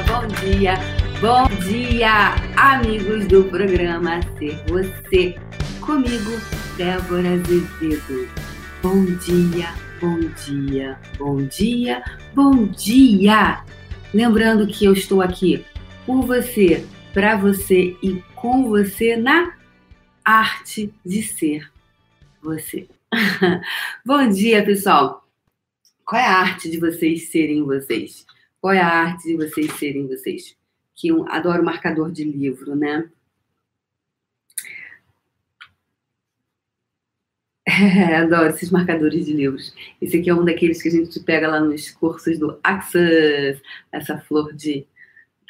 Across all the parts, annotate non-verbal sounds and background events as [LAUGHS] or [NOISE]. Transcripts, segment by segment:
bom dia, bom dia, amigos do programa Ser Você. Comigo, Débora Azevedo. Bom dia, bom dia, bom dia, bom dia. Lembrando que eu estou aqui por você, para você e com você na arte de ser você. [LAUGHS] bom dia, pessoal. Qual é a arte de vocês serem vocês? Qual é a arte de vocês serem vocês? Que eu adoro marcador de livro, né? É, [LAUGHS] adoro esses marcadores de livros. Esse aqui é um daqueles que a gente pega lá nos cursos do Axis, essa flor de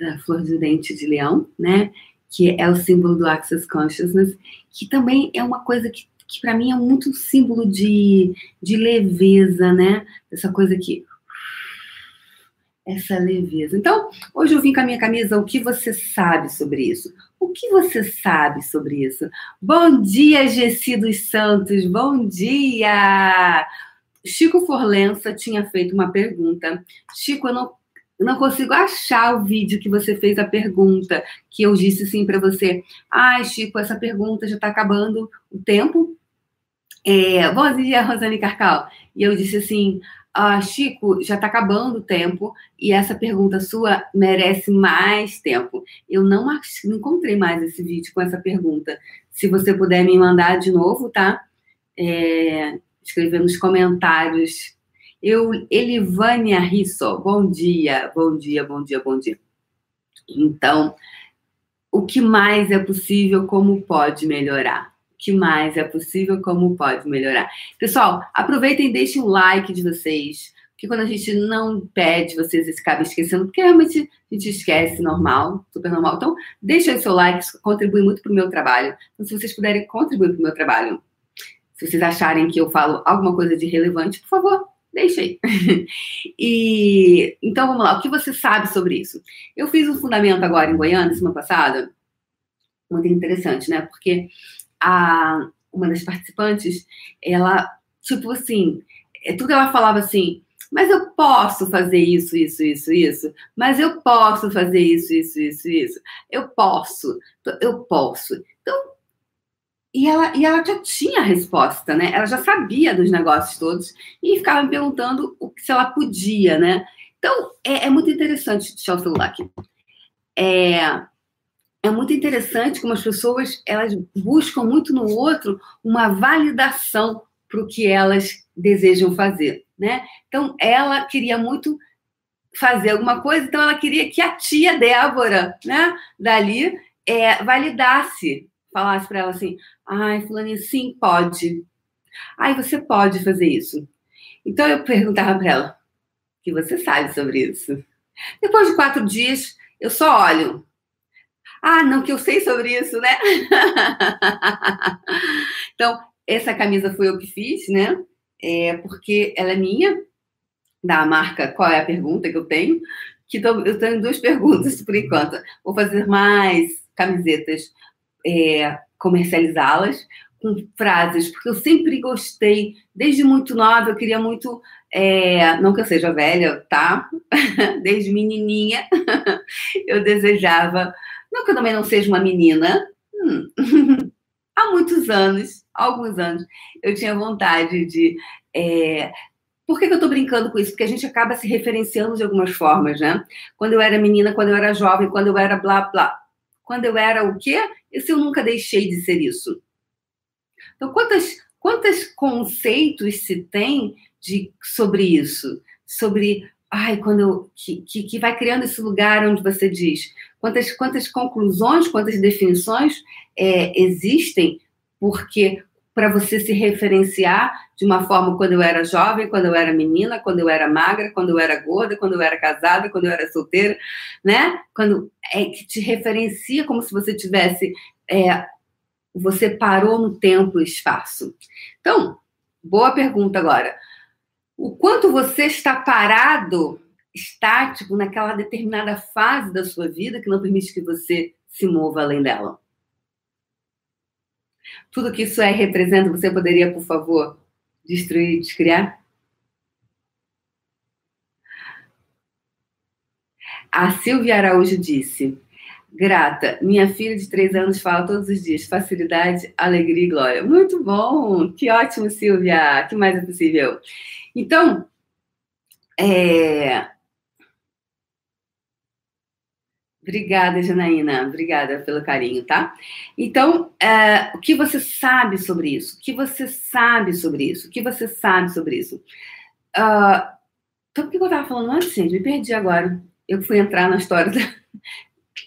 da flor de dente de leão, né? Que é o símbolo do Access Consciousness, que também é uma coisa que, que para mim é muito símbolo de, de leveza, né? Essa coisa que essa leveza. Então, hoje eu vim com a minha camisa O que você sabe sobre isso? O que você sabe sobre isso? Bom dia, Gessi dos Santos, bom dia! Chico Forlença tinha feito uma pergunta. Chico, eu não, não consigo achar o vídeo que você fez a pergunta, que eu disse sim para você. Ai, Chico, essa pergunta já está acabando o tempo. É, bom dia, Rosane Carcal. E eu disse assim: ah, Chico, já está acabando o tempo e essa pergunta sua merece mais tempo. Eu não, não encontrei mais esse vídeo com essa pergunta. Se você puder me mandar de novo, tá? É, escrever nos comentários. Eu, Elivânia Risso, bom dia, bom dia, bom dia, bom dia. Então, o que mais é possível, como pode melhorar? Que mais é possível, como pode melhorar. Pessoal, aproveitem e deixem um like de vocês, porque quando a gente não pede, vocês acabam esquecendo, porque realmente a gente esquece, normal, super normal. Então, deixa aí seu like, isso contribui muito para o meu trabalho. Então, se vocês puderem contribuir para o meu trabalho, se vocês acharem que eu falo alguma coisa de relevante, por favor, deixa aí. [LAUGHS] e então vamos lá, o que você sabe sobre isso? Eu fiz um fundamento agora em Goiânia, semana passada, muito interessante, né? Porque a, uma das participantes, ela, tipo assim, é tudo ela falava assim, mas eu posso fazer isso, isso, isso, isso, mas eu posso fazer isso, isso, isso, isso, eu posso, eu posso. Então, e ela, e ela já tinha a resposta, né? Ela já sabia dos negócios todos e ficava me perguntando se ela podia, né? Então, é, é muito interessante deixar o celular aqui. É, é muito interessante como as pessoas elas buscam muito no outro uma validação para o que elas desejam fazer, né? Então ela queria muito fazer alguma coisa, então ela queria que a tia Débora, né, dali, é, validasse, falasse para ela assim: "Ai, fulaninha, sim, pode. Ai, você pode fazer isso". Então eu perguntava para ela: "O que você sabe sobre isso?". Depois de quatro dias, eu só olho ah, não, que eu sei sobre isso, né? [LAUGHS] então, essa camisa foi eu que fiz, né? É porque ela é minha, da marca Qual é a Pergunta que eu tenho? Que tô, eu tenho duas perguntas por enquanto. Vou fazer mais camisetas, é, comercializá-las com frases, porque eu sempre gostei, desde muito nova, eu queria muito, é, não que eu seja velha, tá? [LAUGHS] Desde menininha, [LAUGHS] eu desejava que eu também não seja uma menina. Hum. [LAUGHS] Há muitos anos, alguns anos, eu tinha vontade de. É... Por que, que eu estou brincando com isso? Porque a gente acaba se referenciando de algumas formas, né? Quando eu era menina, quando eu era jovem, quando eu era blá blá. Quando eu era o quê? Esse eu nunca deixei de ser isso. Então, quantas, quantos conceitos se tem de, sobre isso? Sobre ai, quando eu, que, que, que, vai criando esse lugar onde você diz quantas, quantas conclusões, quantas definições é, existem, porque para você se referenciar de uma forma quando eu era jovem, quando eu era menina, quando eu era magra, quando eu era gorda, quando eu era casada, quando eu era solteira, né? Quando é que te referencia como se você tivesse é, você parou no tempo e espaço. Então, boa pergunta agora o quanto você está parado, estático, naquela determinada fase da sua vida que não permite que você se mova além dela. Tudo que isso é representa, você poderia, por favor, destruir e descriar? A Silvia Araújo disse: Grata, minha filha de três anos fala todos os dias facilidade, alegria e glória. Muito bom, que ótimo, Silvia. que mais é possível? Então, é... Obrigada, Janaína. Obrigada pelo carinho, tá? Então, é, o que você sabe sobre isso? O que você sabe sobre isso? O que você sabe sobre isso? Uh, então, o que eu estava falando antes, gente? Me perdi agora. Eu fui entrar na história da,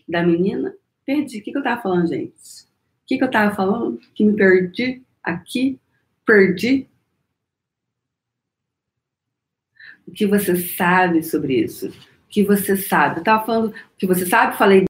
da menina. Perdi. O que, eu estava falando, gente? O que, que eu estava falando? Que me perdi aqui. Perdi. O que você sabe sobre isso? Que você sabe? Eu falando que você sabe, falei